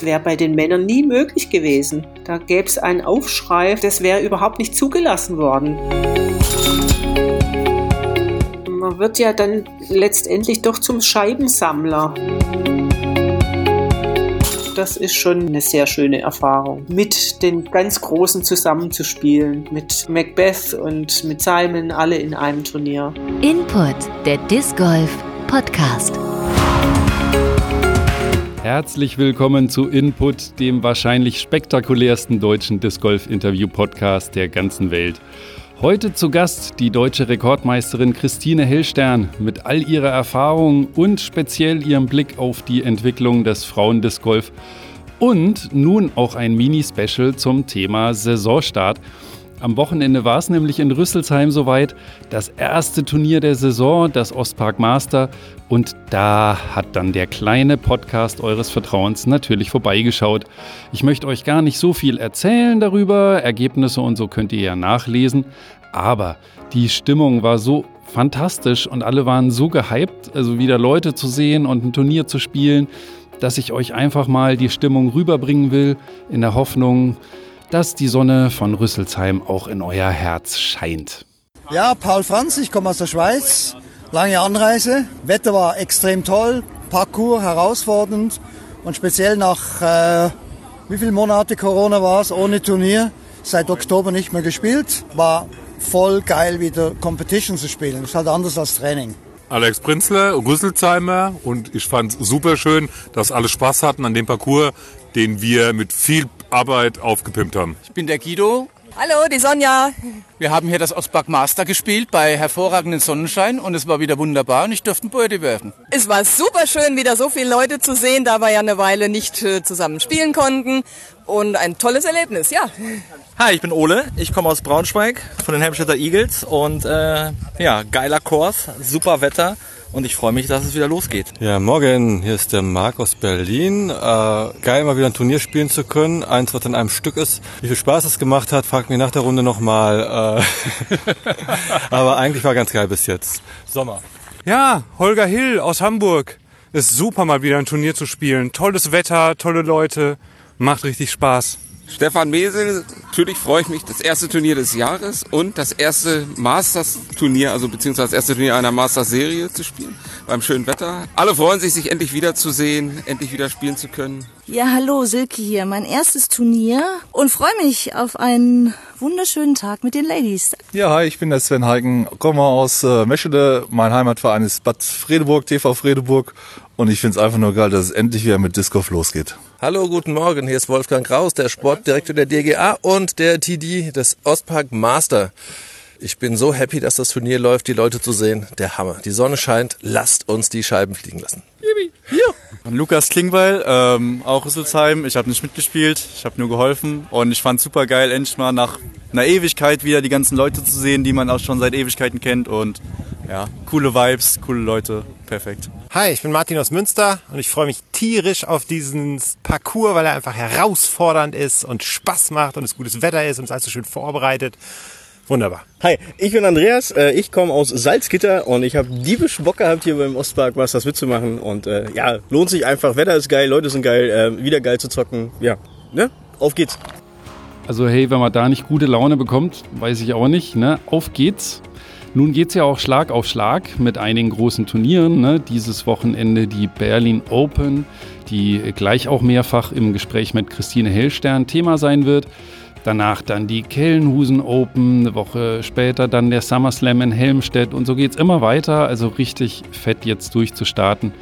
Das wäre bei den Männern nie möglich gewesen. Da gäbe es einen Aufschrei, das wäre überhaupt nicht zugelassen worden. Man wird ja dann letztendlich doch zum Scheibensammler das ist schon eine sehr schöne Erfahrung. Mit den ganz Großen zusammenzuspielen, mit Macbeth und mit Simon, alle in einem Turnier. Input, der Disc Golf Podcast. Herzlich willkommen zu Input, dem wahrscheinlich spektakulärsten deutschen Disc Golf Interview Podcast der ganzen Welt. Heute zu Gast die deutsche Rekordmeisterin Christine Hellstern mit all ihrer Erfahrung und speziell ihrem Blick auf die Entwicklung des Frauendisc Golf und nun auch ein Mini-Special zum Thema Saisonstart. Am Wochenende war es nämlich in Rüsselsheim soweit, das erste Turnier der Saison, das Ostpark Master. Und da hat dann der kleine Podcast eures Vertrauens natürlich vorbeigeschaut. Ich möchte euch gar nicht so viel erzählen darüber, Ergebnisse und so könnt ihr ja nachlesen. Aber die Stimmung war so fantastisch und alle waren so gehypt, also wieder Leute zu sehen und ein Turnier zu spielen dass ich euch einfach mal die Stimmung rüberbringen will, in der Hoffnung, dass die Sonne von Rüsselsheim auch in euer Herz scheint. Ja, Paul Franz, ich komme aus der Schweiz. Lange Anreise. Wetter war extrem toll, Parcours herausfordernd und speziell nach äh, wie viele Monate Corona war es ohne Turnier, seit Oktober nicht mehr gespielt, war voll geil wieder Competition zu spielen. Das ist halt anders als Training. Alex Prinzler, Rüsselsheimer und ich fand es super schön, dass alle Spaß hatten an dem Parcours, den wir mit viel Arbeit aufgepimpt haben. Ich bin der Guido. Hallo, die Sonja. Wir haben hier das Ostberg Master gespielt bei hervorragenden Sonnenschein und es war wieder wunderbar und ich durfte einen Beute werfen. Es war super schön, wieder so viele Leute zu sehen, da wir ja eine Weile nicht äh, zusammen spielen konnten und ein tolles Erlebnis, ja. Hi, ich bin Ole. Ich komme aus Braunschweig von den Helmstädter Eagles und äh, ja, geiler Kurs, super Wetter und ich freue mich, dass es wieder losgeht. Ja, morgen, hier ist der Marc aus Berlin. Äh, geil, mal wieder ein Turnier spielen zu können. Eins, was in einem Stück ist. Wie viel Spaß es gemacht hat, fragt mich nach der Runde nochmal. Äh Aber eigentlich war ganz geil bis jetzt. Sommer. Ja, Holger Hill aus Hamburg. Ist super, mal wieder ein Turnier zu spielen. Tolles Wetter, tolle Leute. Macht richtig Spaß. Stefan Mesel, natürlich freue ich mich, das erste Turnier des Jahres und das erste Masters-Turnier, also beziehungsweise das erste Turnier einer Masters-Serie zu spielen, beim schönen Wetter. Alle freuen sich, sich endlich wiederzusehen, endlich wieder spielen zu können. Ja, hallo, Silke hier, mein erstes Turnier und freue mich auf einen wunderschönen Tag mit den Ladies. Ja, hi, ich bin der Sven Heiken, komme aus äh, Meschede, mein Heimatverein ist Bad Fredeburg, TV Fredeburg und ich finde es einfach nur geil, dass es endlich wieder mit Disc Golf losgeht. Hallo, guten Morgen. Hier ist Wolfgang Kraus, der Sportdirektor der DGA und der TD des Ostpark Master. Ich bin so happy, dass das Turnier läuft, die Leute zu sehen. Der Hammer. Die Sonne scheint. Lasst uns die Scheiben fliegen lassen. Yippie. Ja. Lukas Klingbeil, ähm, auch Rüsselsheim. Ich habe nicht mitgespielt, ich habe nur geholfen und ich fand super geil, endlich mal nach einer Ewigkeit wieder die ganzen Leute zu sehen, die man auch schon seit Ewigkeiten kennt und ja, coole Vibes, coole Leute, perfekt. Hi, ich bin Martin aus Münster und ich freue mich tierisch auf diesen Parcours, weil er einfach herausfordernd ist und Spaß macht und es gutes Wetter ist und es alles so schön vorbereitet. Wunderbar. Hi, ich bin Andreas, äh, ich komme aus Salzgitter und ich habe diebisch Bock gehabt, hier beim Ostpark was das mitzumachen. Und äh, ja, lohnt sich einfach, Wetter ist geil, Leute sind geil, äh, wieder geil zu zocken. Ja, ne? Auf geht's. Also hey, wenn man da nicht gute Laune bekommt, weiß ich auch nicht, ne? Auf geht's. Nun geht es ja auch Schlag auf Schlag mit einigen großen Turnieren. Ne? Dieses Wochenende die Berlin Open, die gleich auch mehrfach im Gespräch mit Christine Hellstern Thema sein wird. Danach dann die Kellenhusen Open, eine Woche später dann der SummerSlam in Helmstedt und so geht es immer weiter. Also richtig fett jetzt durchzustarten.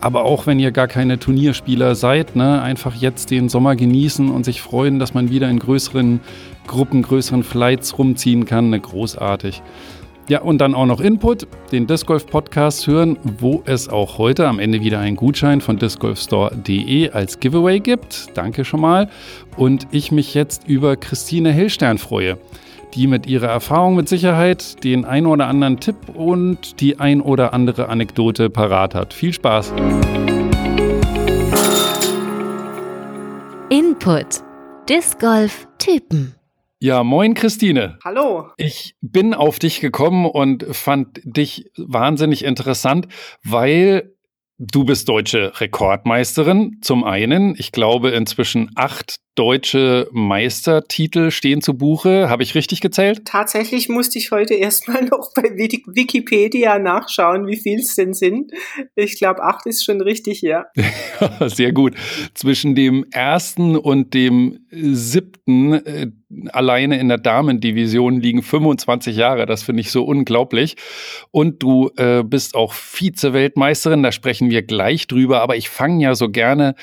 Aber auch wenn ihr gar keine Turnierspieler seid, ne, einfach jetzt den Sommer genießen und sich freuen, dass man wieder in größeren Gruppen, größeren Flights rumziehen kann. Ne, großartig. Ja, und dann auch noch Input, den Disc Golf Podcast hören, wo es auch heute am Ende wieder einen Gutschein von discgolfstore.de als Giveaway gibt. Danke schon mal. Und ich mich jetzt über Christine Hellstern freue, die mit ihrer Erfahrung mit Sicherheit den ein oder anderen Tipp und die ein oder andere Anekdote parat hat. Viel Spaß. Input. Disc Golf Typen. Ja, moin Christine. Hallo. Ich bin auf dich gekommen und fand dich wahnsinnig interessant, weil Du bist deutsche Rekordmeisterin. Zum einen, ich glaube, inzwischen acht deutsche Meistertitel stehen zu Buche. Habe ich richtig gezählt? Tatsächlich musste ich heute erstmal noch bei Wikipedia nachschauen, wie viel es denn sind. Ich glaube, acht ist schon richtig, ja. Sehr gut. Zwischen dem ersten und dem siebten äh, alleine in der Damendivision liegen 25 Jahre. Das finde ich so unglaublich. Und du äh, bist auch Vize-Weltmeisterin. Da sprechen wir gleich drüber. Aber ich fange ja so gerne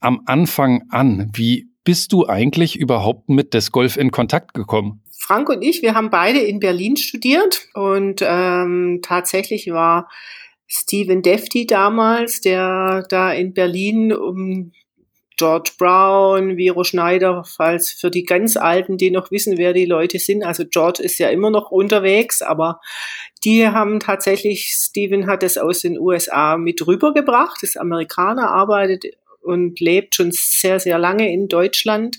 am Anfang an. Wie bist du eigentlich überhaupt mit Disc Golf in Kontakt gekommen? Frank und ich, wir haben beide in Berlin studiert und ähm, tatsächlich war Stephen Defty damals, der da in Berlin um George Brown, Vero Schneider, falls für die ganz Alten, die noch wissen, wer die Leute sind. Also George ist ja immer noch unterwegs, aber die haben tatsächlich, Steven hat es aus den USA mit rübergebracht, ist Amerikaner, arbeitet und lebt schon sehr, sehr lange in Deutschland.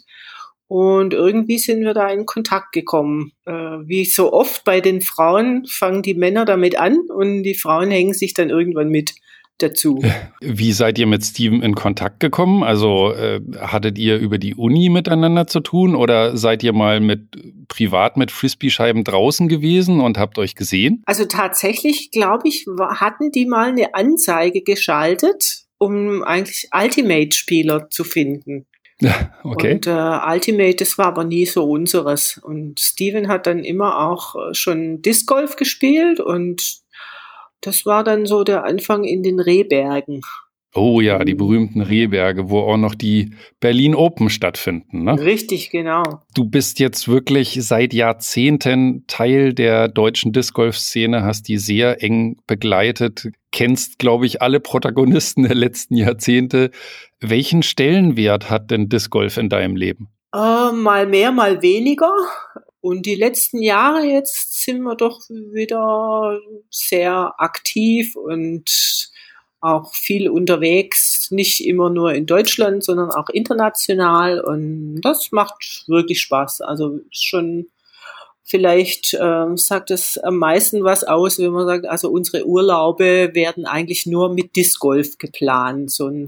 Und irgendwie sind wir da in Kontakt gekommen. Äh, wie so oft bei den Frauen fangen die Männer damit an und die Frauen hängen sich dann irgendwann mit dazu. Wie seid ihr mit Steven in Kontakt gekommen? Also äh, hattet ihr über die Uni miteinander zu tun oder seid ihr mal mit privat mit Frisbee-Scheiben draußen gewesen und habt euch gesehen? Also tatsächlich, glaube ich, hatten die mal eine Anzeige geschaltet um eigentlich Ultimate-Spieler zu finden. Okay. Und äh, Ultimate, das war aber nie so unseres. Und Steven hat dann immer auch äh, schon Disc Golf gespielt und das war dann so der Anfang in den Rehbergen. Oh ja, die berühmten Rehberge, wo auch noch die Berlin Open stattfinden. Ne? Richtig, genau. Du bist jetzt wirklich seit Jahrzehnten Teil der deutschen Disc Golf Szene, hast die sehr eng begleitet, kennst, glaube ich, alle Protagonisten der letzten Jahrzehnte. Welchen Stellenwert hat denn Disc Golf in deinem Leben? Äh, mal mehr, mal weniger. Und die letzten Jahre jetzt sind wir doch wieder sehr aktiv und auch viel unterwegs, nicht immer nur in Deutschland, sondern auch international. Und das macht wirklich Spaß. Also schon vielleicht äh, sagt es am meisten was aus, wenn man sagt, also unsere Urlaube werden eigentlich nur mit Disc Golf geplant. So ein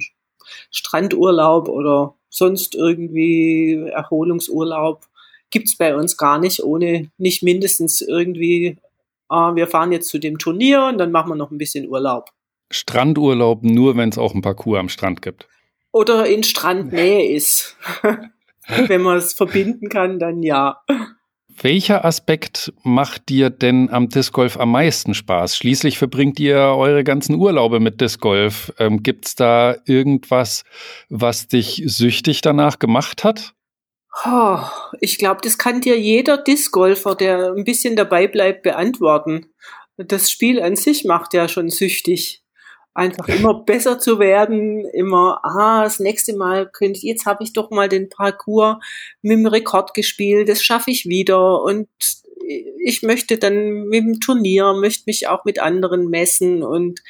Strandurlaub oder sonst irgendwie Erholungsurlaub gibt's bei uns gar nicht, ohne nicht mindestens irgendwie, äh, wir fahren jetzt zu dem Turnier und dann machen wir noch ein bisschen Urlaub. Strandurlaub nur, wenn es auch ein Parcours am Strand gibt. Oder in Strandnähe ist. wenn man es verbinden kann, dann ja. Welcher Aspekt macht dir denn am Disc Golf am meisten Spaß? Schließlich verbringt ihr eure ganzen Urlaube mit Disc Golf. Ähm, Gibt es da irgendwas, was dich süchtig danach gemacht hat? Oh, ich glaube, das kann dir jeder Disc Golfer, der ein bisschen dabei bleibt, beantworten. Das Spiel an sich macht ja schon süchtig einfach immer besser zu werden, immer, ah, das nächste Mal könnte ich, jetzt habe ich doch mal den Parcours mit dem Rekord gespielt, das schaffe ich wieder und ich möchte dann mit dem Turnier, möchte mich auch mit anderen messen und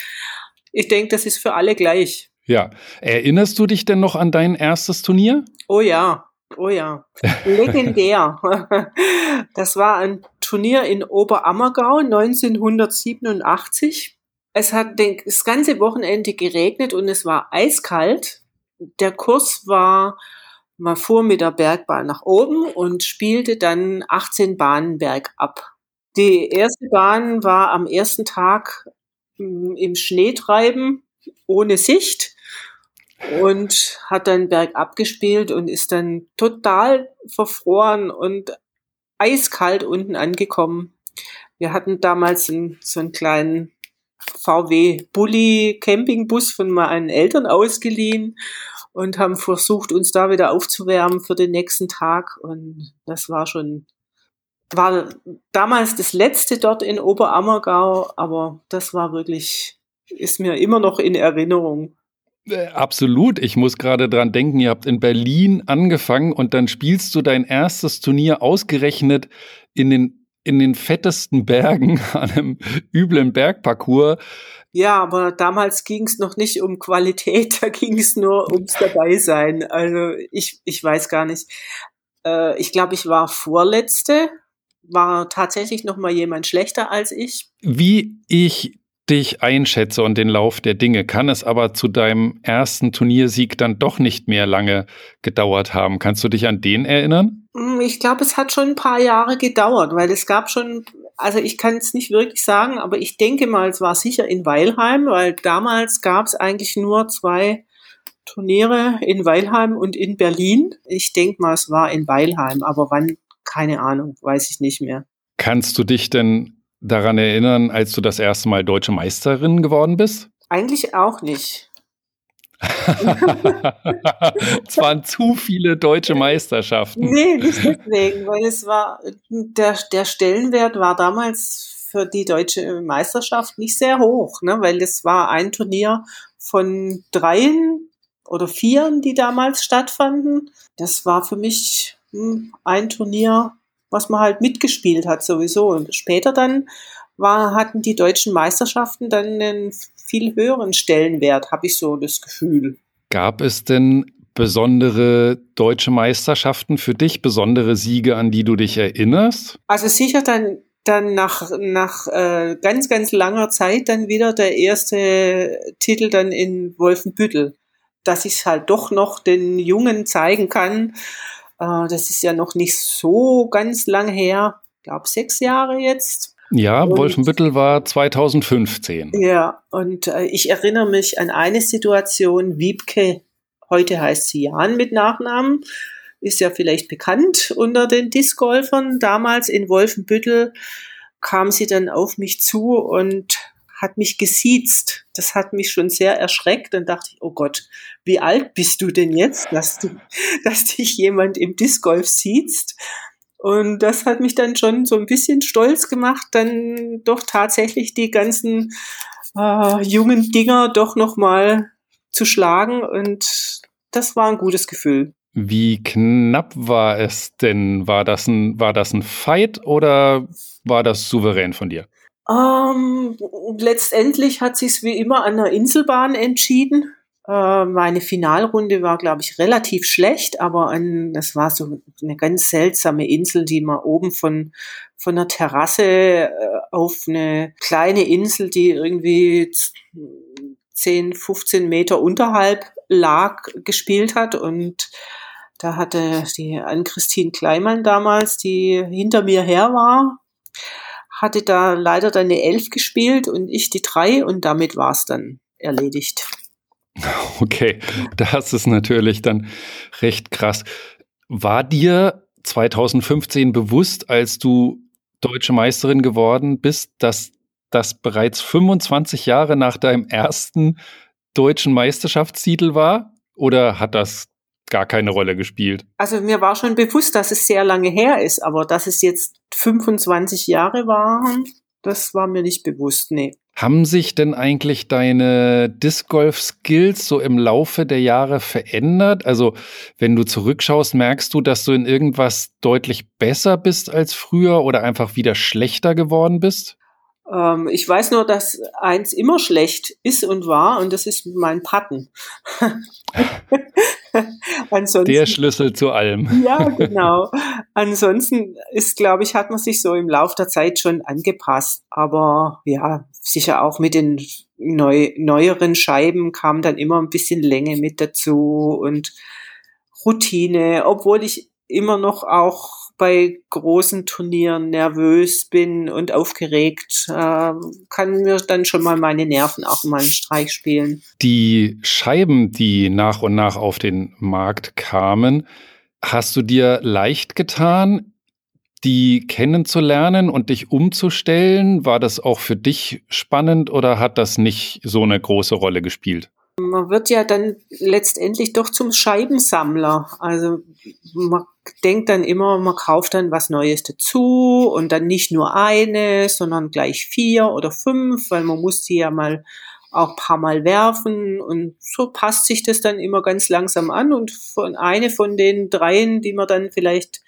ich denke, das ist für alle gleich. Ja. Erinnerst du dich denn noch an dein erstes Turnier? Oh ja, oh ja. Legendär. Das war ein Turnier in Oberammergau 1987 es hat den, das ganze Wochenende geregnet und es war eiskalt. Der Kurs war, man fuhr mit der Bergbahn nach oben und spielte dann 18 Bahnen bergab. Die erste Bahn war am ersten Tag hm, im Schneetreiben ohne Sicht und hat dann bergab gespielt und ist dann total verfroren und eiskalt unten angekommen. Wir hatten damals einen, so einen kleinen VW Bulli Campingbus von meinen Eltern ausgeliehen und haben versucht, uns da wieder aufzuwärmen für den nächsten Tag. Und das war schon, war damals das letzte dort in Oberammergau, aber das war wirklich, ist mir immer noch in Erinnerung. Äh, absolut. Ich muss gerade dran denken, ihr habt in Berlin angefangen und dann spielst du dein erstes Turnier ausgerechnet in den in den fettesten Bergen an einem üblen Bergparcours. Ja, aber damals ging es noch nicht um Qualität, da ging es nur ums Dabeisein. Also ich, ich weiß gar nicht. Äh, ich glaube, ich war Vorletzte, war tatsächlich noch mal jemand schlechter als ich. Wie ich dich einschätze und den Lauf der Dinge, kann es aber zu deinem ersten Turniersieg dann doch nicht mehr lange gedauert haben. Kannst du dich an den erinnern? Hm, ich glaube, es hat schon ein paar Jahre gedauert, weil es gab schon, also ich kann es nicht wirklich sagen, aber ich denke mal, es war sicher in Weilheim, weil damals gab es eigentlich nur zwei Turniere in Weilheim und in Berlin. Ich denke mal, es war in Weilheim, aber wann, keine Ahnung, weiß ich nicht mehr. Kannst du dich denn daran erinnern, als du das erste Mal deutsche Meisterin geworden bist? Eigentlich auch nicht. es waren zu viele deutsche Meisterschaften. Nee, nicht deswegen, weil es war, der, der Stellenwert war damals für die deutsche Meisterschaft nicht sehr hoch, ne? weil es war ein Turnier von dreien oder vieren, die damals stattfanden. Das war für mich hm, ein Turnier, was man halt mitgespielt hat sowieso. Und später dann war, hatten die deutschen Meisterschaften dann einen viel höheren Stellenwert, habe ich so das Gefühl. Gab es denn besondere deutsche Meisterschaften für dich, besondere Siege, an die du dich erinnerst? Also sicher dann dann nach, nach äh, ganz, ganz langer Zeit dann wieder der erste Titel dann in Wolfenbüttel, dass ich es halt doch noch den Jungen zeigen kann, das ist ja noch nicht so ganz lang her. Ich glaube, sechs Jahre jetzt. Ja, und, Wolfenbüttel war 2015. Ja, und äh, ich erinnere mich an eine Situation, Wiebke, heute heißt sie Jan mit Nachnamen, ist ja vielleicht bekannt unter den Discgolfern. Damals in Wolfenbüttel kam sie dann auf mich zu und hat mich gesiezt. Das hat mich schon sehr erschreckt. Dann dachte ich, oh Gott, wie alt bist du denn jetzt, dass, du, dass dich jemand im Disc Golf siezt? Und das hat mich dann schon so ein bisschen stolz gemacht, dann doch tatsächlich die ganzen äh, jungen Dinger doch nochmal zu schlagen. Und das war ein gutes Gefühl. Wie knapp war es denn? War das ein, war das ein Fight oder war das souverän von dir? Ähm, letztendlich hat sich's wie immer an der Inselbahn entschieden. Äh, meine Finalrunde war, glaube ich, relativ schlecht, aber ein, das war so eine ganz seltsame Insel, die man oben von, von der Terrasse äh, auf eine kleine Insel, die irgendwie 10, 15 Meter unterhalb lag, gespielt hat und da hatte die Ann-Christine Kleimann damals, die hinter mir her war, hatte da leider dann eine Elf gespielt und ich die drei und damit war es dann erledigt. Okay, das ist natürlich dann recht krass. War dir 2015 bewusst, als du deutsche Meisterin geworden bist, dass das bereits 25 Jahre nach deinem ersten deutschen Meisterschaftstitel war? Oder hat das gar keine Rolle gespielt. Also mir war schon bewusst, dass es sehr lange her ist, aber dass es jetzt 25 Jahre waren, das war mir nicht bewusst, nee. Haben sich denn eigentlich deine Disc Golf Skills so im Laufe der Jahre verändert? Also, wenn du zurückschaust, merkst du, dass du in irgendwas deutlich besser bist als früher oder einfach wieder schlechter geworden bist? Ähm, ich weiß nur, dass eins immer schlecht ist und war, und das ist mein Patten. Ansonsten, Der Schlüssel zu allem. ja, genau. Ansonsten ist, glaube ich, hat man sich so im Laufe der Zeit schon angepasst. Aber ja, sicher auch mit den neu, neueren Scheiben kam dann immer ein bisschen Länge mit dazu und Routine, obwohl ich immer noch auch bei großen Turnieren nervös bin und aufgeregt, äh, kann mir dann schon mal meine Nerven auch mal einen Streich spielen. Die Scheiben, die nach und nach auf den Markt kamen, hast du dir leicht getan, die kennenzulernen und dich umzustellen? War das auch für dich spannend oder hat das nicht so eine große Rolle gespielt? Man wird ja dann letztendlich doch zum Scheibensammler. Also man denkt dann immer, man kauft dann was Neues dazu und dann nicht nur eine, sondern gleich vier oder fünf, weil man muss die ja mal auch paar Mal werfen und so passt sich das dann immer ganz langsam an und von eine von den dreien, die man dann vielleicht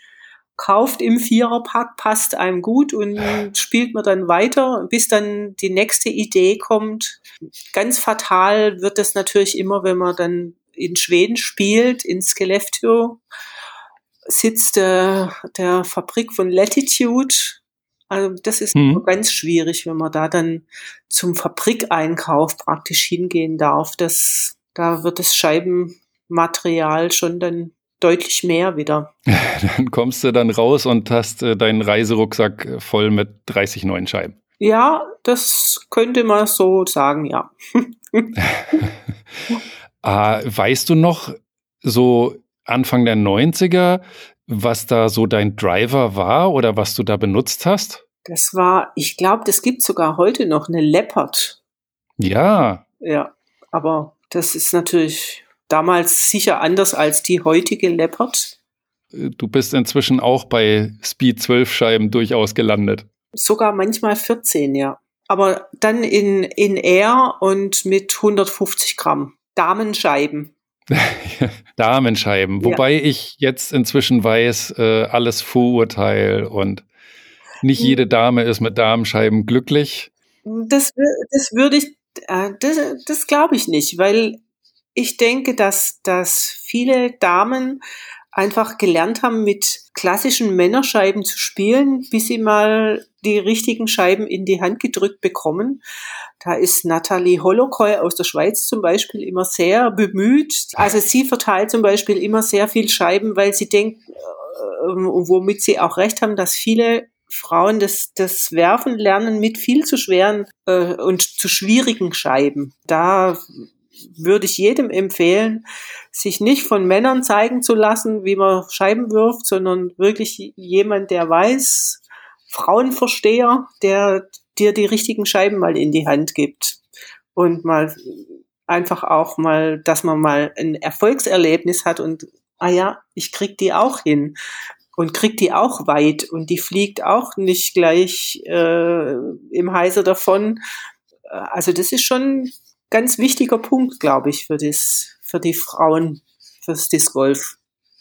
kauft im Viererpack, passt einem gut und spielt man dann weiter, bis dann die nächste Idee kommt. Ganz fatal wird das natürlich immer, wenn man dann in Schweden spielt, in Skellefteå, sitzt der, der Fabrik von Latitude. Also das ist Mhm. ganz schwierig, wenn man da dann zum Fabrikeinkauf praktisch hingehen darf. Das, da wird das Scheibenmaterial schon dann deutlich mehr wieder. Dann kommst du dann raus und hast äh, deinen Reiserucksack voll mit 30 neuen Scheiben. Ja, das könnte man so sagen, ja. Ah, weißt du noch, so Anfang der 90er, was da so dein Driver war oder was du da benutzt hast? Das war, ich glaube, das gibt sogar heute noch eine Leopard. Ja, Ja, aber das ist natürlich damals sicher anders als die heutige Leopard. äh, du bist inzwischen auch bei Speed 12 Scheiben durchaus gelandet. Sogar manchmal 14, ja. Aber dann in, in Air und mit 150 Gramm. Damenscheiben. Damenscheiben. Ja. Wobei ich jetzt inzwischen weiß, äh, alles Vorurteil und nicht Mhm. jede Dame ist mit Damenscheiben glücklich. Das, das würde ich, äh, das, das glaube ich nicht, weil ich denke, dass, dass viele Damen einfach gelernt haben, mit klassischen Männerscheiben zu spielen, bis sie mal die richtigen Scheiben in die Hand gedrückt bekommen. Da ist Nathalie Holokoy aus der Schweiz zum Beispiel immer sehr bemüht. Also sie verteilt zum Beispiel immer sehr viel Scheiben, weil sie denkt, äh, und womit sie auch recht haben, dass viele Frauen das, das Werfen lernen mit viel zu schweren äh, und zu schwierigen Scheiben. Da würde ich jedem empfehlen, sich nicht von Männern zeigen zu lassen, wie man Scheiben wirft, sondern wirklich jemand, der weiß, Frauenversteher, der dir die richtigen Scheiben mal in die Hand gibt. Und mal einfach auch mal, dass man mal ein Erfolgserlebnis hat und ah ja, ich krieg die auch hin. Und krieg die auch weit. Und die fliegt auch nicht gleich äh, im Heiser davon. Äh, Also das ist schon ganz wichtiger Punkt, glaube ich, für das, für die Frauen, fürs Disc Golf.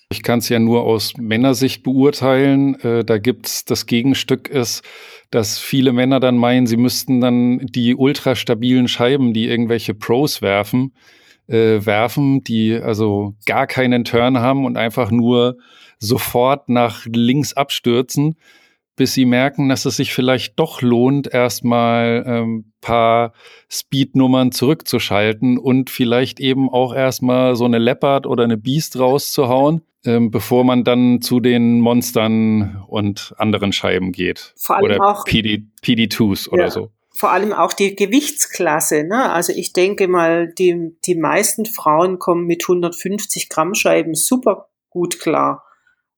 Ich kann es ja nur aus Männersicht beurteilen. Äh, da gibt's das Gegenstück ist, dass viele Männer dann meinen, sie müssten dann die ultrastabilen Scheiben, die irgendwelche Pros werfen, äh, werfen, die also gar keinen Turn haben und einfach nur sofort nach links abstürzen, bis sie merken, dass es sich vielleicht doch lohnt, erstmal ähm, paar Speednummern zurückzuschalten und vielleicht eben auch erstmal so eine Leopard oder eine Beast rauszuhauen, ähm, bevor man dann zu den Monstern und anderen Scheiben geht. Vor allem oder auch- PD, PD2s oder Ja. so. Vor allem auch die Gewichtsklasse. Ne? Also ich denke mal, die, die meisten Frauen kommen mit 150 Gramm Scheiben super gut klar.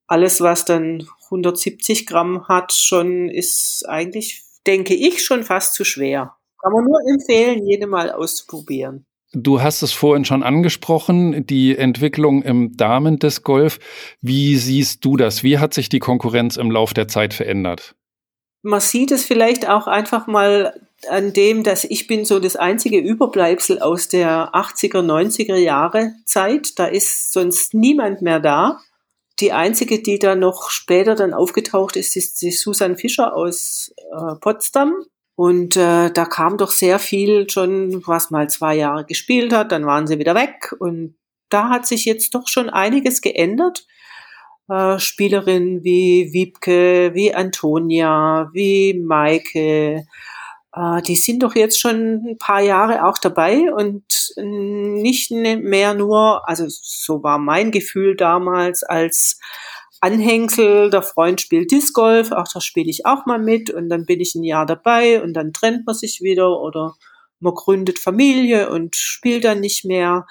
Alles, was dann 170 Gramm hat, schon ist eigentlich, denke ich, schon fast zu schwer. Kann man nur empfehlen, jede mal auszuprobieren. Du hast es vorhin schon angesprochen, die Entwicklung im Damen-Disc Golf. Wie siehst du das? Wie hat sich die Konkurrenz im Lauf der Zeit verändert? Man sieht es vielleicht auch einfach mal an dem, dass ich bin so das einzige Überbleibsel aus der 80er, 90er Jahre Zeit. Da ist sonst niemand mehr da. Die einzige, die da noch später dann aufgetaucht ist, ist die Susan Fischer aus äh, Potsdam. Und äh, da kam doch sehr viel schon, was mal zwei Jahre gespielt hat, dann waren sie wieder weg. Und da hat sich jetzt doch schon einiges geändert. Äh, Spielerinnen wie Wiebke, wie Antonia, wie Maike, die sind doch jetzt schon ein paar Jahre auch dabei und nicht ne- mehr nur, also so war mein Gefühl damals als Anhängsel, der Freund spielt Disc Golf, ach, da spiele ich auch mal mit und dann bin ich ein Jahr dabei und dann trennt man sich wieder oder man gründet Familie und spielt dann nicht mehr.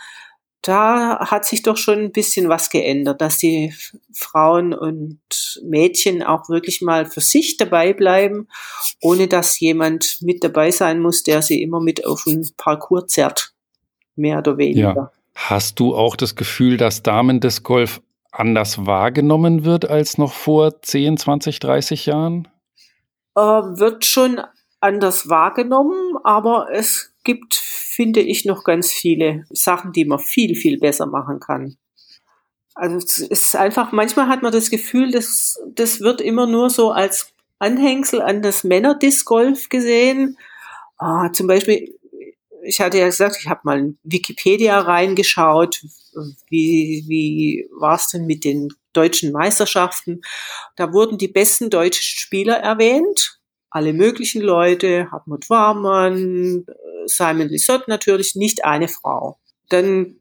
Da hat sich doch schon ein bisschen was geändert, dass die Frauen und Mädchen auch wirklich mal für sich dabei bleiben, ohne dass jemand mit dabei sein muss, der sie immer mit auf den Parcours zerrt. Mehr oder weniger. Ja. Hast du auch das Gefühl, dass Damen-Disc Golf anders wahrgenommen wird als noch vor 10, 20, 30 Jahren? äh, wird schon anders wahrgenommen, aber es gibt, finde ich, noch ganz viele Sachen, die man viel, viel besser machen kann. Also es ist einfach, manchmal hat man das Gefühl, das, das wird immer nur so als Anhängsel an das Männer-Disc Golf gesehen. Ah, zum Beispiel, ich hatte ja gesagt, ich habe mal in Wikipedia reingeschaut, wie, wie war es denn mit den deutschen Meisterschaften? Da wurden die besten deutschen Spieler erwähnt alle möglichen Leute, Hartmut Warmann, Simon Lissott natürlich, nicht eine Frau. Dann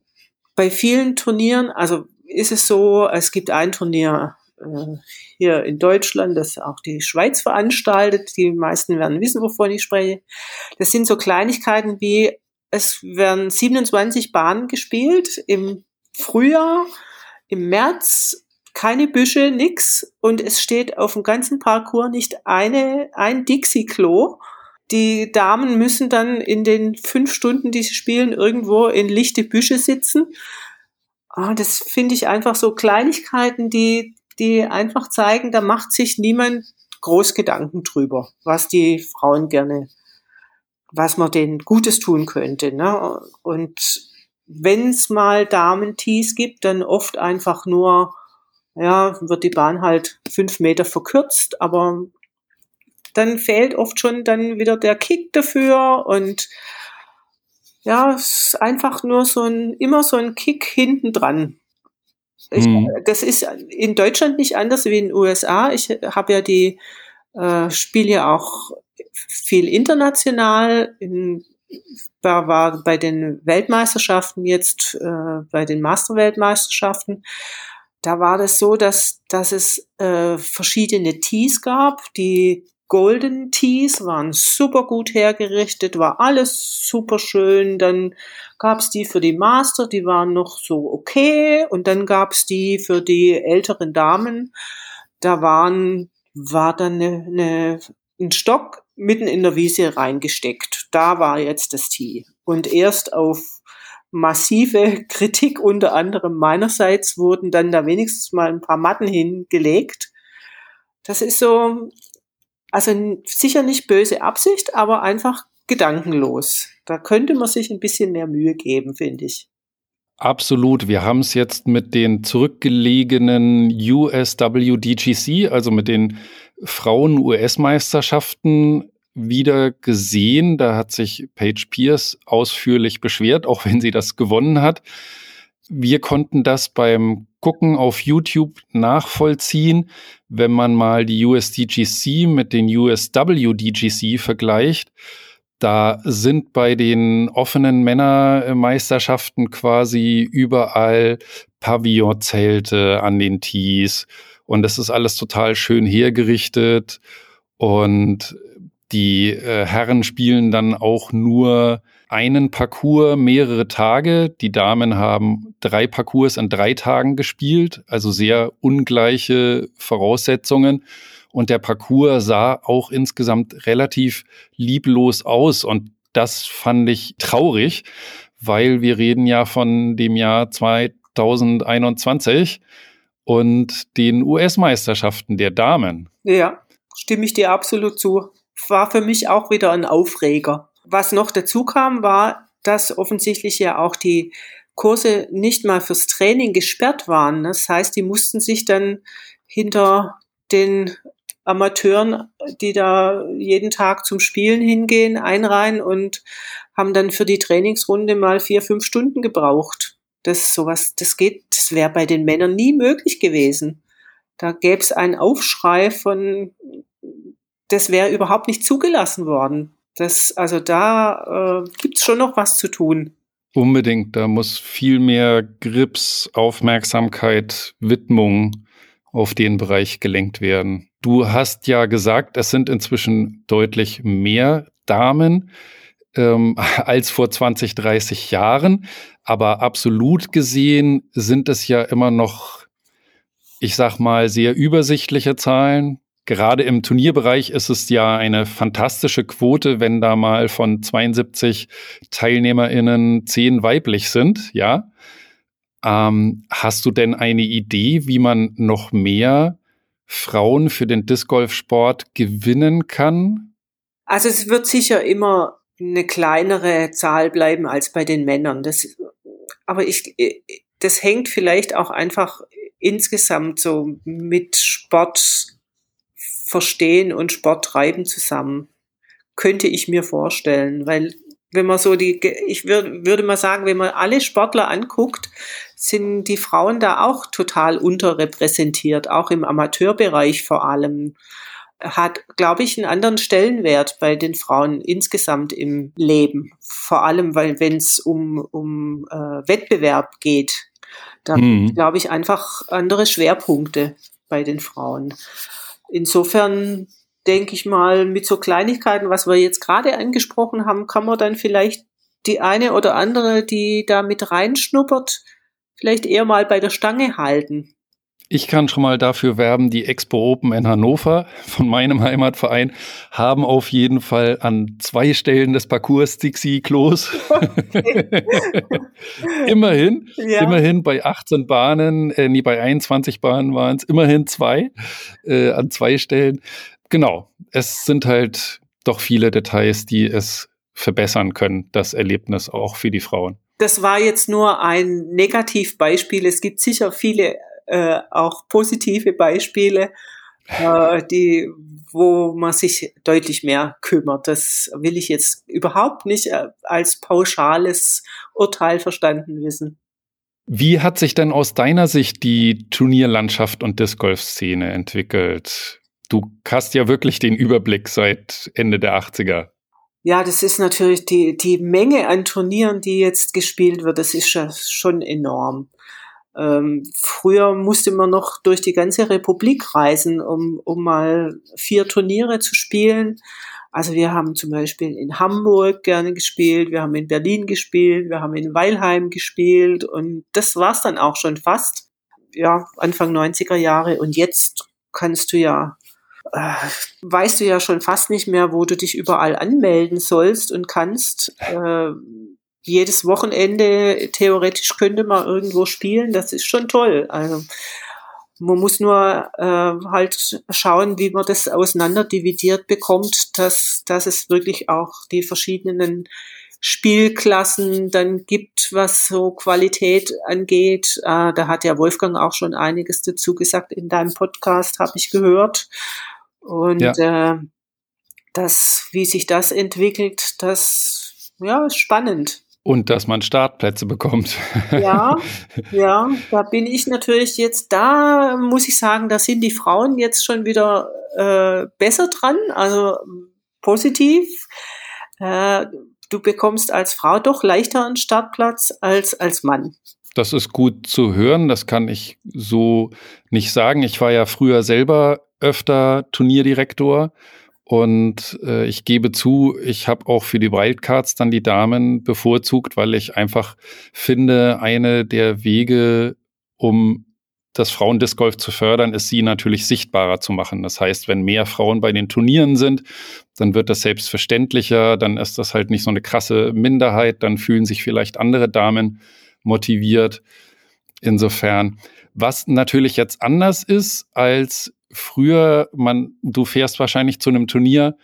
bei vielen Turnieren, also ist es so, es gibt ein Turnier äh, hier in Deutschland, das auch die Schweiz veranstaltet. Die meisten werden wissen, wovon ich spreche. Das sind so Kleinigkeiten wie, es werden 27 Bahnen gespielt im Frühjahr, im März keine Büsche, nix. Und es steht auf dem ganzen Parcours nicht eine, ein Dixie-Klo. Die Damen müssen dann in den fünf Stunden, die sie spielen, irgendwo in lichte Büsche sitzen. Oh, das finde ich einfach so Kleinigkeiten, die, die einfach zeigen, da macht sich niemand groß Gedanken drüber, was die Frauen gerne, was man denen Gutes tun könnte. Ne? Und wenn es mal Damen-Tees gibt, dann oft einfach nur, ja, wird die Bahn halt fünf Meter verkürzt, aber dann fehlt oft schon dann wieder der Kick dafür und ja, es ist einfach nur so ein, immer so ein Kick hinten dran. Ich, hm. Das ist in Deutschland nicht anders wie in den USA. Ich habe ja die, äh, spiele ja auch viel international. In, war, war bei den Weltmeisterschaften jetzt, äh, bei den Masterweltmeisterschaften. Da war das so, dass, dass es äh, verschiedene Tees gab. Die Golden Tees waren super gut hergerichtet, war alles super schön. Dann gab's die für die Master, die waren noch so okay. Und dann gab's die für die älteren Damen. Da waren, war dann eine, eine, ein Stock mitten in der Wiese reingesteckt. Da war jetzt das Tee. Und erst auf massive Kritik unter anderem meinerseits wurden dann da wenigstens mal ein paar Matten hingelegt. Das ist so, also sicher nicht böse Absicht, aber einfach gedankenlos. Da könnte man sich ein bisschen mehr Mühe geben, finde ich. Absolut. Wir haben es jetzt mit den zurückgelegenen USWDGC, also mit den Frauen-US-Meisterschaften wieder gesehen. Da hat sich Paige Pierce ausführlich beschwert, auch wenn sie das gewonnen hat. Wir konnten das beim Gucken auf YouTube nachvollziehen, wenn man mal die USDGC mit den USWDGC vergleicht. Da sind bei den offenen Männermeisterschaften quasi überall Pavillonzelte an den Tees und das ist alles total schön hergerichtet und die äh, Herren spielen dann auch nur einen Parcours mehrere Tage. Die Damen haben drei Parcours in drei Tagen gespielt, also sehr ungleiche Voraussetzungen. Und der Parcours sah auch insgesamt relativ lieblos aus. Und das fand ich traurig, weil wir reden ja von dem Jahr 2021 und den US-Meisterschaften der Damen. Ja, stimme ich dir absolut zu. War für mich auch wieder ein Aufreger. Was noch dazu kam, war, dass offensichtlich ja auch die Kurse nicht mal fürs Training gesperrt waren. Das heißt, die mussten sich dann hinter den Amateuren, die da jeden Tag zum Spielen hingehen, einreihen und haben dann für die Trainingsrunde mal vier, fünf Stunden gebraucht. Das sowas, das geht, das wäre bei den Männern nie möglich gewesen. Da gäbe es einen Aufschrei von, das wäre überhaupt nicht zugelassen worden. Das, also da äh, gibt es schon noch was zu tun. Unbedingt, da muss viel mehr Grips, Aufmerksamkeit, Widmung auf den Bereich gelenkt werden. Du hast ja gesagt, es sind inzwischen deutlich mehr Damen ähm, als vor 20, 30 Jahren, aber absolut gesehen sind es ja immer noch, ich sag mal, sehr übersichtliche Zahlen. Gerade im Turnierbereich ist es ja eine fantastische Quote, wenn da mal von 72 TeilnehmerInnen zehn weiblich sind, ja. Ähm, hast du denn eine Idee, wie man noch mehr Frauen für den Disc Golf Sport gewinnen kann? Also es wird sicher immer eine kleinere Zahl bleiben als bei den Männern. Das, aber ich, das hängt vielleicht auch einfach insgesamt so mit Sport verstehen und Sport treiben zusammen. Könnte ich mir vorstellen, weil wenn man so die, ich würde, würde mal sagen, wenn man alle Sportler anguckt, sind die Frauen da auch total unterrepräsentiert, auch im Amateurbereich vor allem. hat, glaube ich, einen anderen Stellenwert bei den Frauen insgesamt im Leben. Vor allem, weil wenn es um, um äh, Wettbewerb geht, da Mhm. glaube ich einfach andere Schwerpunkte bei den Frauen. Insofern denke ich mal, mit so Kleinigkeiten, was wir jetzt gerade angesprochen haben, kann man dann vielleicht die eine oder andere, die da mit reinschnuppert, vielleicht eher mal bei der Stange halten. Ich kann schon mal dafür werben, die Expo Open in Hannover von meinem Heimatverein haben auf jeden Fall an zwei Stellen des Parcours Dixie-Klos. immerhin, Ja. immerhin bei 18 Bahnen, äh, nee, bei 21 Bahnen waren es immerhin zwei, äh, an zwei Stellen. Genau, es sind halt doch viele Details, die es verbessern können, das Erlebnis auch für die Frauen. Das war jetzt nur ein Negativbeispiel. Es gibt sicher viele äh, auch positive Beispiele, äh, die, wo man sich deutlich mehr kümmert. Das will ich jetzt überhaupt nicht äh, als pauschales Urteil verstanden wissen. Wie hat sich denn aus deiner Sicht die Turnierlandschaft und Disc Golf Szene entwickelt? Du hast ja wirklich den Überblick seit Ende der 80er. Ja, das ist natürlich die, die Menge an Turnieren, die jetzt gespielt wird, das ist schon enorm. Ähm, früher musste man noch durch die ganze Republik reisen, um, um mal vier Turniere zu spielen. Also wir haben zum Beispiel in Hamburg gerne gespielt, wir haben in Berlin gespielt, wir haben in Weilheim gespielt und das war's dann auch schon fast. Ja, Anfang 90er Jahre und jetzt kannst du ja äh, weißt du ja schon fast nicht mehr, wo du dich überall anmelden sollst und kannst. Äh, jedes Wochenende theoretisch könnte man irgendwo spielen. Das ist schon toll. Also man muss nur äh, halt schauen, wie man das auseinanderdividiert bekommt, dass, dass es wirklich auch die verschiedenen Spielklassen dann gibt, was so Qualität angeht. Äh, da hat ja Wolfgang auch schon einiges dazu gesagt in deinem Podcast, habe ich gehört. Und äh, das, wie sich das entwickelt, das ja ist spannend. Und dass man Startplätze bekommt. Ja, ja, da bin ich natürlich jetzt, da muss ich sagen, da sind die Frauen jetzt schon wieder äh, besser dran, also positiv. Äh, du bekommst als Frau doch leichter einen Startplatz als als Mann. Das ist gut zu hören, das kann ich so nicht sagen. Ich war ja früher selber öfter Turnierdirektor und äh, ich gebe zu, ich habe auch für die Wildcards dann die Damen bevorzugt, weil ich einfach finde, eine der Wege, um das Frauendiscgolf zu fördern, ist sie natürlich sichtbarer zu machen. Das heißt, wenn mehr Frauen bei den Turnieren sind, dann wird das selbstverständlicher, dann ist das halt nicht so eine krasse Minderheit, dann fühlen sich vielleicht andere Damen motiviert. Insofern, was natürlich jetzt anders ist als früher, man, du fährst wahrscheinlich zu einem Turnier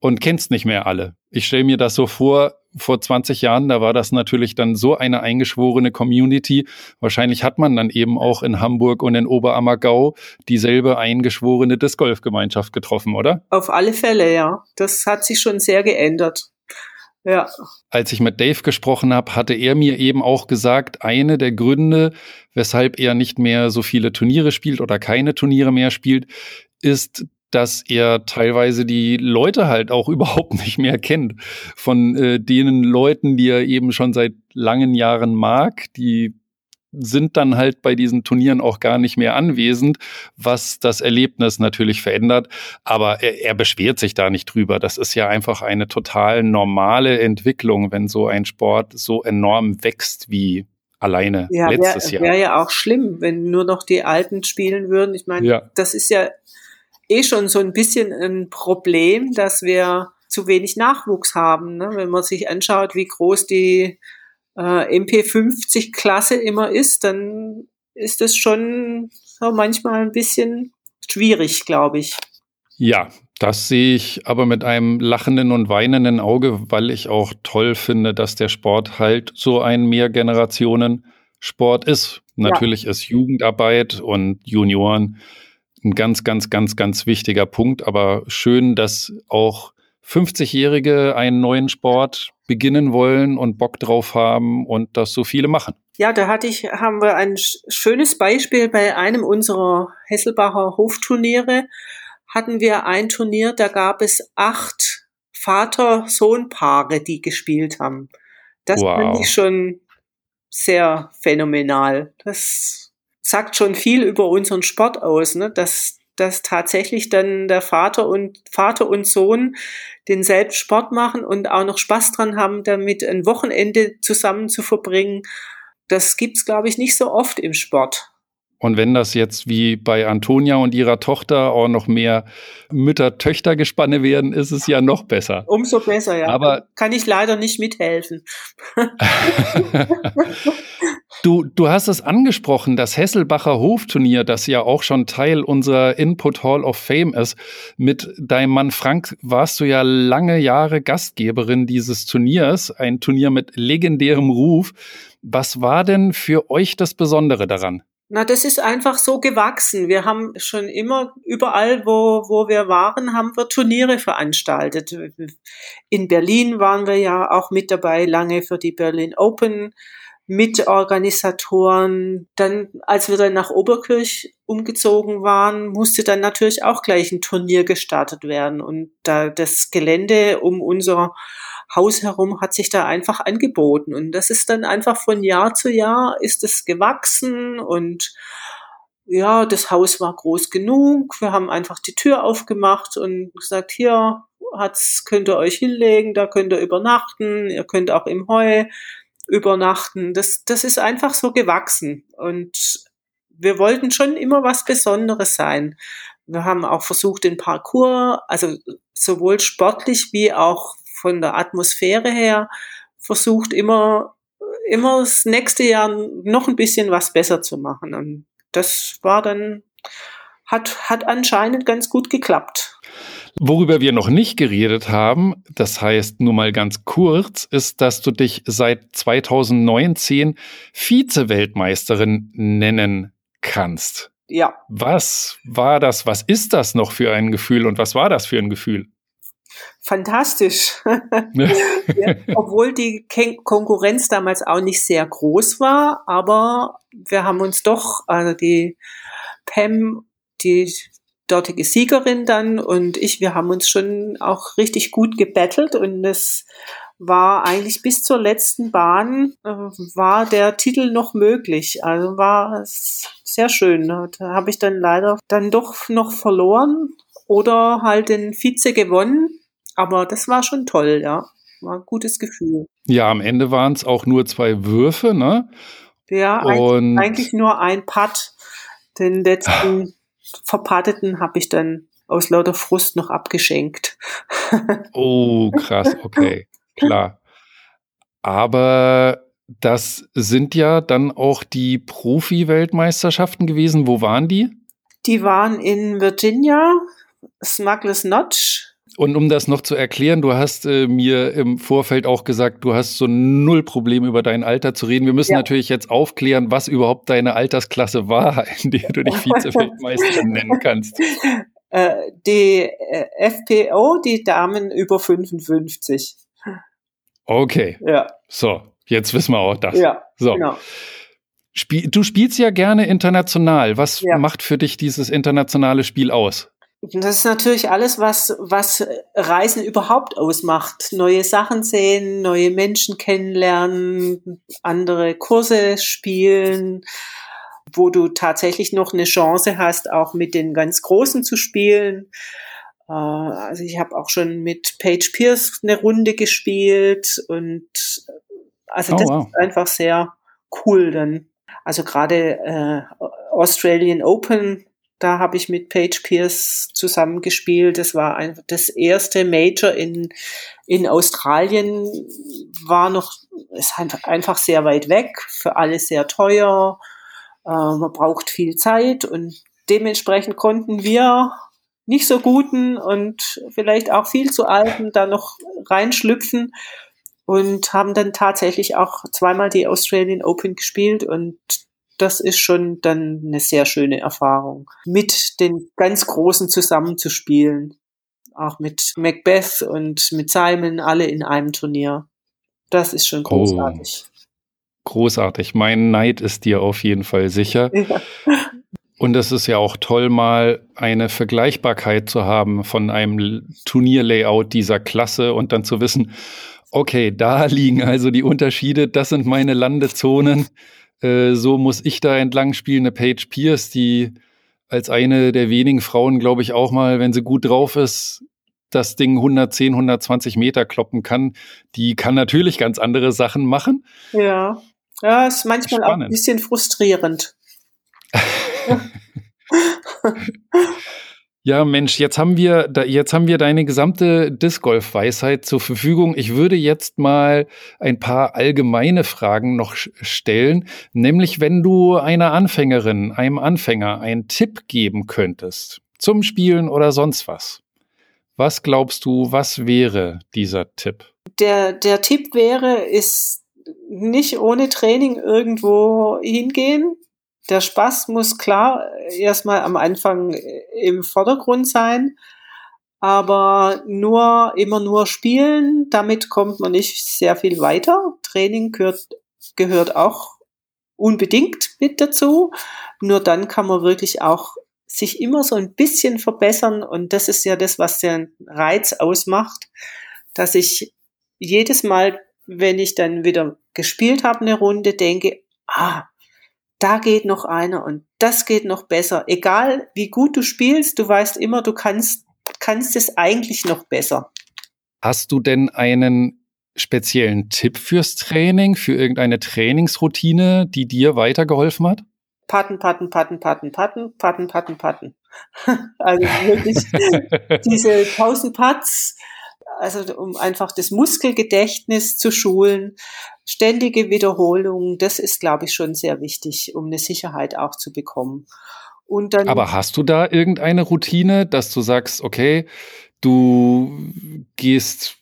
und kennst nicht mehr alle. Ich stelle mir das so vor, vor 20 Jahren, da war das natürlich dann so eine eingeschworene Community. Wahrscheinlich hat man dann eben auch in Hamburg und in Oberammergau dieselbe eingeschworene Disc Golf Gemeinschaft getroffen, oder? Auf alle Fälle, ja. Das hat sich schon sehr geändert. Ja. Als ich mit Dave gesprochen habe, hatte er mir eben auch gesagt, eine der Gründe, weshalb er nicht mehr so viele Turniere spielt oder keine Turniere mehr spielt, ist, dass er teilweise die Leute halt auch überhaupt nicht mehr kennt. Von äh, denen Leuten, die er eben schon seit langen Jahren mag, die sind dann halt bei diesen Turnieren auch gar nicht mehr anwesend, was das Erlebnis natürlich verändert. Aber er, er, beschwert sich da nicht drüber. Das ist ja einfach eine total normale Entwicklung, wenn so ein Sport so enorm wächst wie alleine ja, letztes wär, Jahr. Wäre ja auch schlimm, wenn nur noch die Alten spielen würden. Ich meine, Ja. das ist ja eh schon so ein bisschen ein Problem, dass wir zu wenig Nachwuchs haben. Ne? Wenn man sich anschaut, wie groß die äh, MP50-Klasse immer ist, dann ist das schon so manchmal ein bisschen schwierig, glaube ich. Ja, das sehe ich aber mit einem lachenden und weinenden Auge, weil ich auch toll finde, dass der Sport halt so ein Mehrgenerationen-Sport ist. Natürlich ist Jugendarbeit und Junioren ein ganz, ganz, ganz, ganz wichtiger Punkt, aber schön, dass auch 50-Jährige einen neuen Sport beginnen wollen und Bock drauf haben und das so viele machen. Ja, da hatte ich, haben wir ein sch- schönes Beispiel bei einem unserer Hesselbacher Hofturniere. hatten wir ein Turnier, da gab es acht Vater-Sohn-Paare, die gespielt haben. Das wow. finde ich schon sehr phänomenal. Das sagt schon viel über unseren Sport aus, ne? dass, dass tatsächlich dann der Vater und Vater und Sohn denselben Sport machen und auch noch Spaß dran haben, damit ein Wochenende zusammen zu verbringen. Das gibt's, glaube ich, nicht so oft im Sport. Und wenn das jetzt wie bei Antonia und ihrer Tochter auch noch mehr Mütter-Töchter-Gespanne werden, ist es ja noch besser. Umso besser, ja. Aber kann ich leider nicht mithelfen. du, du hast es angesprochen, das Hesselbacher Hofturnier, das ja auch schon Teil unserer Input Hall of Fame ist. Mit deinem Mann Frank warst du ja lange Jahre Gastgeberin dieses Turniers, ein Turnier mit legendärem Ruf. Was war denn für euch das Besondere daran? Na, das ist einfach so gewachsen. Wir haben schon immer überall, wo, wo wir waren, haben wir Turniere veranstaltet. In Berlin waren wir ja auch mit dabei, lange für die Berlin Open Mitorganisatoren. Dann, als wir dann nach Oberkirch umgezogen waren, musste dann natürlich auch gleich ein Turnier gestartet werden. Und da das Gelände um unser Haus herum hat sich da einfach angeboten. Und das ist dann einfach von Jahr zu Jahr ist es gewachsen und ja, das Haus war groß genug. Wir haben einfach die Tür aufgemacht und gesagt, hier hat's, könnt ihr euch hinlegen, da könnt ihr übernachten, ihr könnt auch im Heu übernachten. Das, das ist einfach so gewachsen. Und wir wollten schon immer was Besonderes sein. Wir haben auch versucht, den Parcours, also sowohl sportlich wie auch von der Atmosphäre her versucht immer, immer das nächste Jahr noch ein bisschen was besser zu machen. Und das war dann, hat, hat anscheinend ganz gut geklappt. Worüber wir noch nicht geredet haben, das heißt nur mal ganz kurz, ist, dass du dich seit 2019 Vize-Weltmeisterin nennen kannst. Ja. Was war das? Was ist das noch für ein Gefühl und was war das für ein Gefühl? Fantastisch. ja, obwohl die Konkurrenz damals auch nicht sehr groß war, aber wir haben uns doch, also die Pam, die dortige Siegerin dann und ich, wir haben uns schon auch richtig gut gebettelt und es war eigentlich bis zur letzten Bahn äh, war der Titel noch möglich. Also war sehr schön. Da habe ich dann leider dann doch noch verloren oder halt den Vize gewonnen aber das war schon toll, ja. War ein gutes Gefühl. Ja, am Ende waren es auch nur zwei Würfe, ne? Ja, eigentlich, eigentlich nur ein Putt. Den letzten verpatteten habe ich dann aus lauter Frust noch abgeschenkt. oh, krass, okay, klar. Aber das sind ja dann auch die Profi-Weltmeisterschaften gewesen. Wo waren die? Die waren in Virginia, Smuggler's Notch und um das noch zu erklären, du hast äh, mir im Vorfeld auch gesagt, du hast so null Problem über dein Alter zu reden. Wir müssen ja. natürlich jetzt aufklären, was überhaupt deine Altersklasse war, in der du dich Vize-Weltmeister nennen kannst. Äh, die äh, FPO, die Damen über 55. Okay. Ja. So, jetzt wissen wir auch das. Ja, so. genau. Spiel, du spielst ja gerne international. Was ja. macht für dich dieses internationale Spiel aus? Das ist natürlich alles, was, was Reisen überhaupt ausmacht. Neue Sachen sehen, neue Menschen kennenlernen, andere Kurse spielen, wo du tatsächlich noch eine Chance hast, auch mit den ganz Großen zu spielen. Äh, also ich habe auch schon mit Paige Pierce eine Runde gespielt und also oh, das wow. ist einfach sehr cool dann. Also gerade äh, Australian Open da habe ich mit Paige Pierce zusammengespielt. Das war ein, das erste Major in, in Australien, war noch, ist einfach sehr weit weg, für alle sehr teuer. Äh, man braucht viel Zeit und dementsprechend konnten wir nicht so guten und vielleicht auch viel zu alten da noch reinschlüpfen und haben dann tatsächlich auch zweimal die Australian Open gespielt und das ist schon dann eine sehr schöne Erfahrung. Mit den ganz Großen zusammenzuspielen. Auch mit Macbeth und mit Simon, alle in einem Turnier. Das ist schon großartig. Oh, großartig. Mein Neid ist dir auf jeden Fall sicher. Ja. Und es ist ja auch toll, mal eine Vergleichbarkeit zu haben von einem Turnierlayout dieser Klasse und dann zu wissen, okay, da liegen also die Unterschiede, das sind meine Landezonen. Äh, so muss ich da entlang spielen. Eine Paige Pierce, die als eine der wenigen Frauen, glaube ich, auch mal, wenn sie gut drauf ist, das Ding 110, 120 Meter kloppen kann. Die kann natürlich ganz andere Sachen machen. Ja, ja, ist manchmal Spannend. auch ein bisschen frustrierend. Ja, Mensch, jetzt haben wir, jetzt haben wir deine gesamte Disc Golf Weisheit zur Verfügung. Ich würde jetzt mal ein paar allgemeine Fragen noch stellen, nämlich wenn du einer Anfängerin, einem Anfänger einen Tipp geben könntest zum Spielen oder sonst was. Was glaubst du, was wäre dieser Tipp? Der, der Tipp wäre, ist nicht ohne Training irgendwo hingehen, der Spaß muss klar erstmal am Anfang im Vordergrund sein, aber nur immer nur spielen, damit kommt man nicht sehr viel weiter. Training gehört, gehört auch unbedingt mit dazu. Nur dann kann man wirklich auch sich immer so ein bisschen verbessern und das ist ja das, was den Reiz ausmacht, dass ich jedes Mal, wenn ich dann wieder gespielt habe eine Runde, denke, ah, da geht noch einer und das geht noch besser. Egal wie gut du spielst, du weißt immer, du kannst, kannst es eigentlich noch besser. Hast du denn einen speziellen Tipp fürs Training, für irgendeine Trainingsroutine, die dir weitergeholfen hat? Patten, patten, patten, patten, patten, patten, patten, patten. Also wirklich diese 1000 Putts, also um einfach das Muskelgedächtnis zu schulen, ständige Wiederholung, das ist, glaube ich, schon sehr wichtig, um eine Sicherheit auch zu bekommen. Und dann, Aber hast du da irgendeine Routine, dass du sagst, okay, du gehst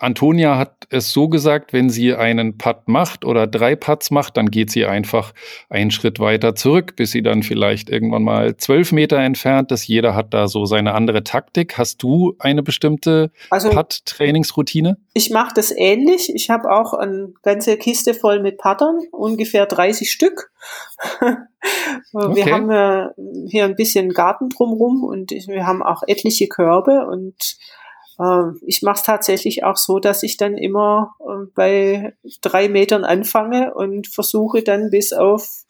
Antonia hat es so gesagt, wenn sie einen Putt macht oder drei Putts macht, dann geht sie einfach einen Schritt weiter zurück, bis sie dann vielleicht irgendwann mal zwölf Meter entfernt ist. Jeder hat da so seine andere Taktik. Hast du eine bestimmte also, Putt-Trainingsroutine? Ich mache das ähnlich. Ich habe auch eine ganze Kiste voll mit Puttern, ungefähr 30 Stück. wir okay. haben äh, hier ein bisschen Garten drumrum und wir haben auch etliche Körbe und ich mache es tatsächlich auch so, dass ich dann immer äh, bei drei Metern anfange und versuche dann bis auf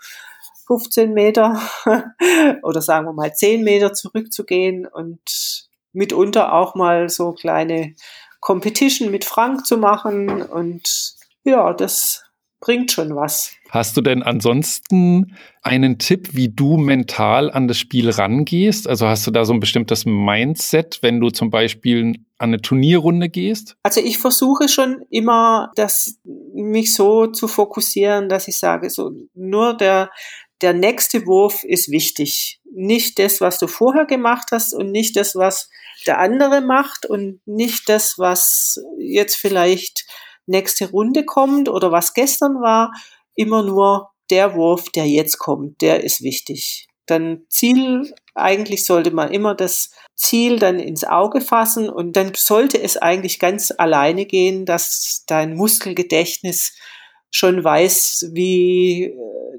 15 Meter oder sagen wir mal 10 Meter zurückzugehen und mitunter auch mal so kleine Competition mit Frank zu machen und ja, das bringt schon was. Hast du denn ansonsten einen Tipp, wie du mental an das Spiel rangehst? Also hast du da so ein bestimmtes Mindset, wenn du zum Beispiel an eine Turnierrunde gehst? Also ich versuche schon immer, das mich so zu fokussieren, dass ich sage, so nur der der nächste Wurf ist wichtig. Nicht das, was du vorher gemacht hast und nicht das, was der andere macht und nicht das, was jetzt vielleicht nächste Runde kommt oder was gestern war, immer nur der Wurf, der jetzt kommt, der ist wichtig. Dann Ziel, eigentlich sollte man immer das Ziel dann ins Auge fassen und dann sollte es eigentlich ganz alleine gehen, dass dein Muskelgedächtnis schon weiß, wie äh,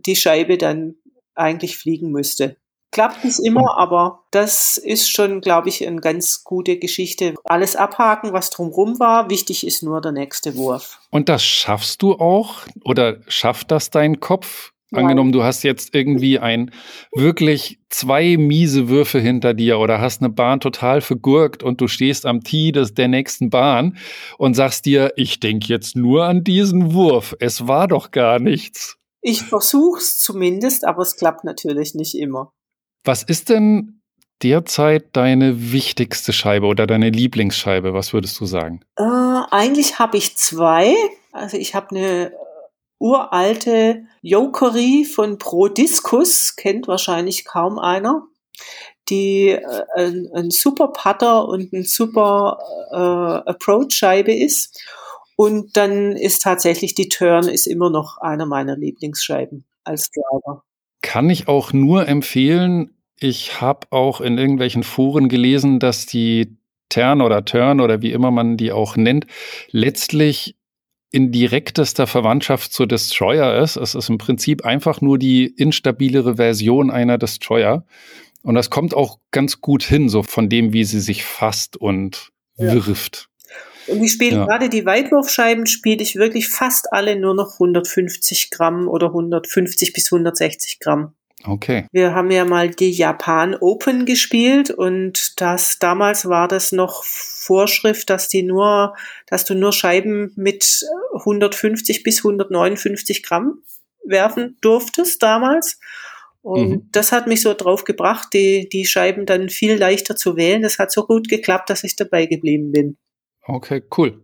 die Scheibe dann eigentlich fliegen müsste. Klappt nicht immer, aber das ist schon, glaube ich, eine ganz gute Geschichte. Alles abhaken, was drumherum war. Wichtig ist nur der nächste Wurf. Und das schaffst du auch? Oder schafft das dein Kopf? Nein. Angenommen, du hast jetzt irgendwie ein wirklich zwei miese Würfe hinter dir oder hast eine Bahn total vergurkt und du stehst am Tee des, der nächsten Bahn und sagst dir, ich denke jetzt nur an diesen Wurf. Es war doch gar nichts. Ich versuch's zumindest, aber es klappt natürlich nicht immer. Was ist denn derzeit deine wichtigste Scheibe oder deine Lieblingsscheibe? Was würdest du sagen? Äh, eigentlich habe ich zwei. Also ich habe eine uralte Jokery von Pro Discus, kennt wahrscheinlich kaum einer, die äh, ein, ein, super Putter und ein super äh, Approach-Scheibe ist. Und dann ist tatsächlich die Turn ist immer noch einer meiner Lieblingsscheiben als Driver. Kann ich auch nur empfehlen. Ich habe auch in irgendwelchen Foren gelesen, dass die Turn oder Turn oder wie immer man die auch nennt, letztlich in direktester Verwandtschaft zur Destroyer ist. Es ist im Prinzip einfach nur die instabilere Version einer Destroyer. Und das kommt auch ganz gut hin, so von dem, wie sie sich fasst und wirft. Und ich spiele Ja. gerade die Weitwurfscheiben, spiele ich wirklich fast alle nur noch 150 Gramm oder 150 bis 160 Gramm. Okay. Wir haben ja mal die Japan Open gespielt und das damals war das noch Vorschrift, dass die nur, dass du nur Scheiben mit 150 bis 159 Gramm werfen durftest damals. Und Mhm. das hat mich so drauf gebracht, die, die Scheiben dann viel leichter zu wählen. Das hat so gut geklappt, dass ich dabei geblieben bin. Okay, cool.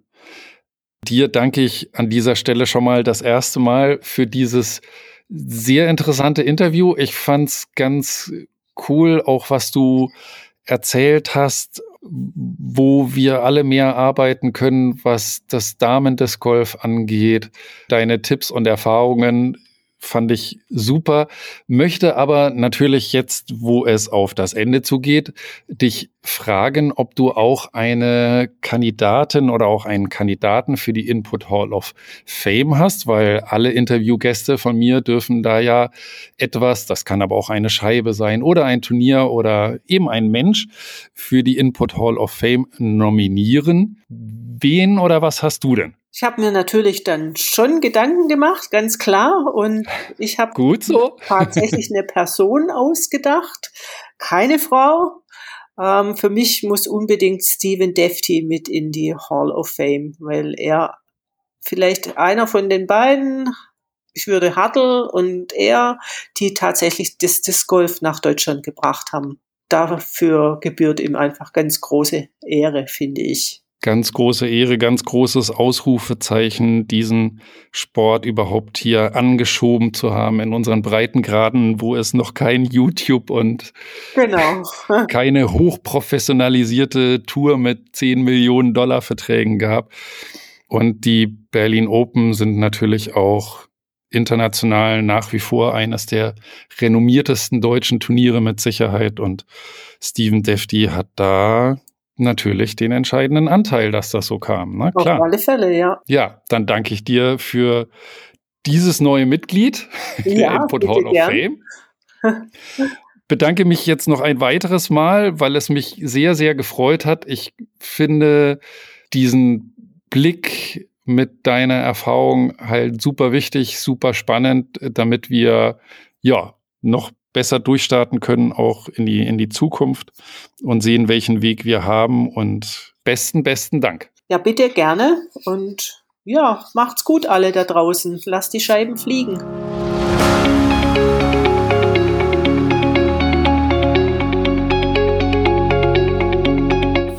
Dir danke ich an dieser Stelle schon mal das erste Mal für dieses sehr interessante Interview. Ich fand's ganz cool, auch was du erzählt hast, wo wir alle mehr arbeiten können, was das Damen-Disc Golf angeht. Deine Tipps und Erfahrungen fand ich super, möchte aber natürlich jetzt, wo es auf das Ende zugeht, dich fragen, ob du auch eine Kandidatin oder auch einen Kandidaten für die Input Hall of Fame hast, weil alle Interviewgäste von mir dürfen da ja etwas, das kann aber auch eine Scheibe sein oder ein Turnier oder eben ein Mensch für die Input Hall of Fame nominieren. Wen oder was hast du denn? Ich habe mir natürlich dann schon Gedanken gemacht, ganz klar. Und ich habe so. tatsächlich eine Person ausgedacht, keine Frau. Ähm, für mich muss unbedingt Stephen Defty mit in die Hall of Fame, weil er vielleicht einer von den beiden, ich würde Hartl und er, die tatsächlich das Disc Golf nach Deutschland gebracht haben. Dafür gebührt ihm einfach ganz große Ehre, finde ich. Ganz große Ehre, ganz großes Ausrufezeichen, diesen Sport überhaupt hier angeschoben zu haben in unseren Breitengraden, wo es noch kein YouTube und Genau. keine hochprofessionalisierte Tour mit 10 Millionen Dollar Verträgen gab. Und die Berlin Open sind natürlich auch international nach wie vor eines der renommiertesten deutschen Turniere mit Sicherheit. Und Steven Defty hat da natürlich den entscheidenden Anteil, dass das so kam. Auf klar. alle Fälle, ja. Ja, dann danke ich dir für dieses neue Mitglied der Ja, Input Hall of gern. Fame. Bedanke mich jetzt noch ein weiteres Mal, weil es mich sehr, sehr gefreut hat. Ich finde diesen Blick mit deiner Erfahrung halt super wichtig, super spannend, damit wir ja noch besser durchstarten können, auch in die, in die Zukunft und sehen, welchen Weg wir haben. Und besten, besten Dank. Ja, bitte gerne. Und ja, macht's gut alle da draußen. Lasst die Scheiben fliegen.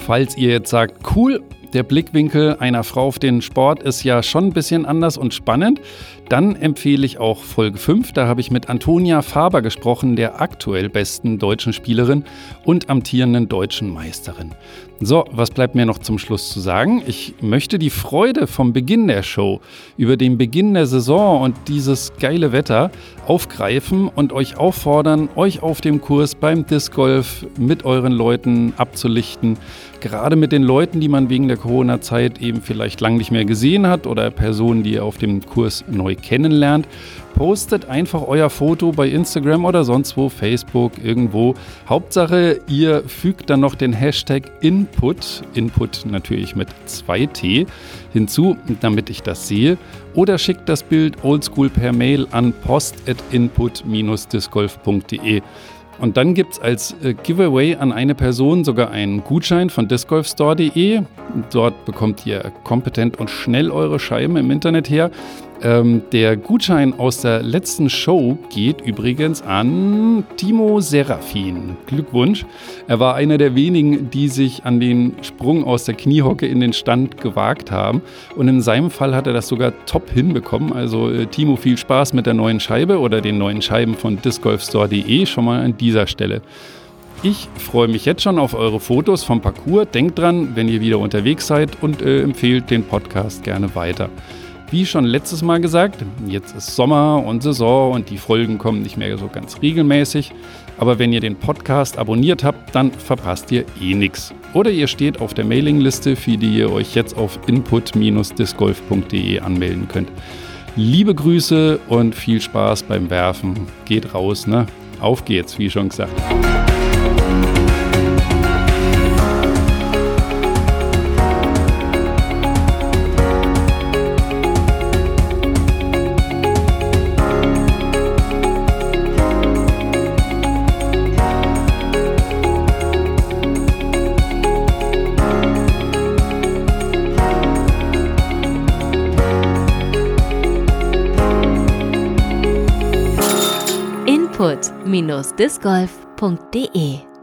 Falls ihr jetzt sagt, cool, der Blickwinkel einer Frau auf den Sport ist ja schon ein bisschen anders und spannend, dann empfehle ich auch Folge 5. Da habe ich mit Antonia Faber gesprochen, der aktuell besten deutschen Spielerin und amtierenden deutschen Meisterin. So, was bleibt mir noch zum Schluss zu sagen? Ich möchte die Freude vom Beginn der Show über den Beginn der Saison und dieses geile Wetter aufgreifen und euch auffordern, euch auf dem Kurs beim Disc Golf mit euren Leuten abzulichten. Gerade mit den Leuten, die man wegen der Corona-Zeit eben vielleicht lang nicht mehr gesehen hat oder Personen, die ihr auf dem Kurs neu kennenlernt. Postet einfach euer Foto bei Instagram oder sonst wo, Facebook, irgendwo. Hauptsache, ihr fügt dann noch den Hashtag Input, Input natürlich mit 2T, hinzu, damit ich das sehe. Oder schickt das Bild oldschool per Mail an post.input-discgolf.de. Und dann gibt es als äh, Giveaway an eine Person sogar einen Gutschein von discgolfstore.de. Dort bekommt ihr kompetent und schnell eure Scheiben im Internet her. Ähm, der Gutschein aus der letzten Show geht übrigens an Timo Serafin. Glückwunsch. Er war einer der wenigen, die sich an den Sprung aus der Kniehocke in den Stand gewagt haben. Und in seinem Fall hat er das sogar top hinbekommen. Also äh, Timo, viel Spaß mit der neuen Scheibe oder den neuen Scheiben von discgolfstore.de schon mal an dieser Stelle. Ich freue mich jetzt schon auf eure Fotos vom Parcours. Denkt dran, wenn ihr wieder unterwegs seid und äh, empfehlt den Podcast gerne weiter. Wie schon letztes Mal gesagt, jetzt ist Sommer und Saison und die Folgen kommen nicht mehr so ganz regelmäßig. Aber wenn ihr den Podcast abonniert habt, dann verpasst ihr eh nichts. Oder ihr steht auf der Mailingliste, für die ihr euch jetzt auf input-discgolf.de anmelden könnt. Liebe Grüße und viel Spaß beim Werfen. Geht raus, ne? Auf geht's, wie schon gesagt. input-discgolf.de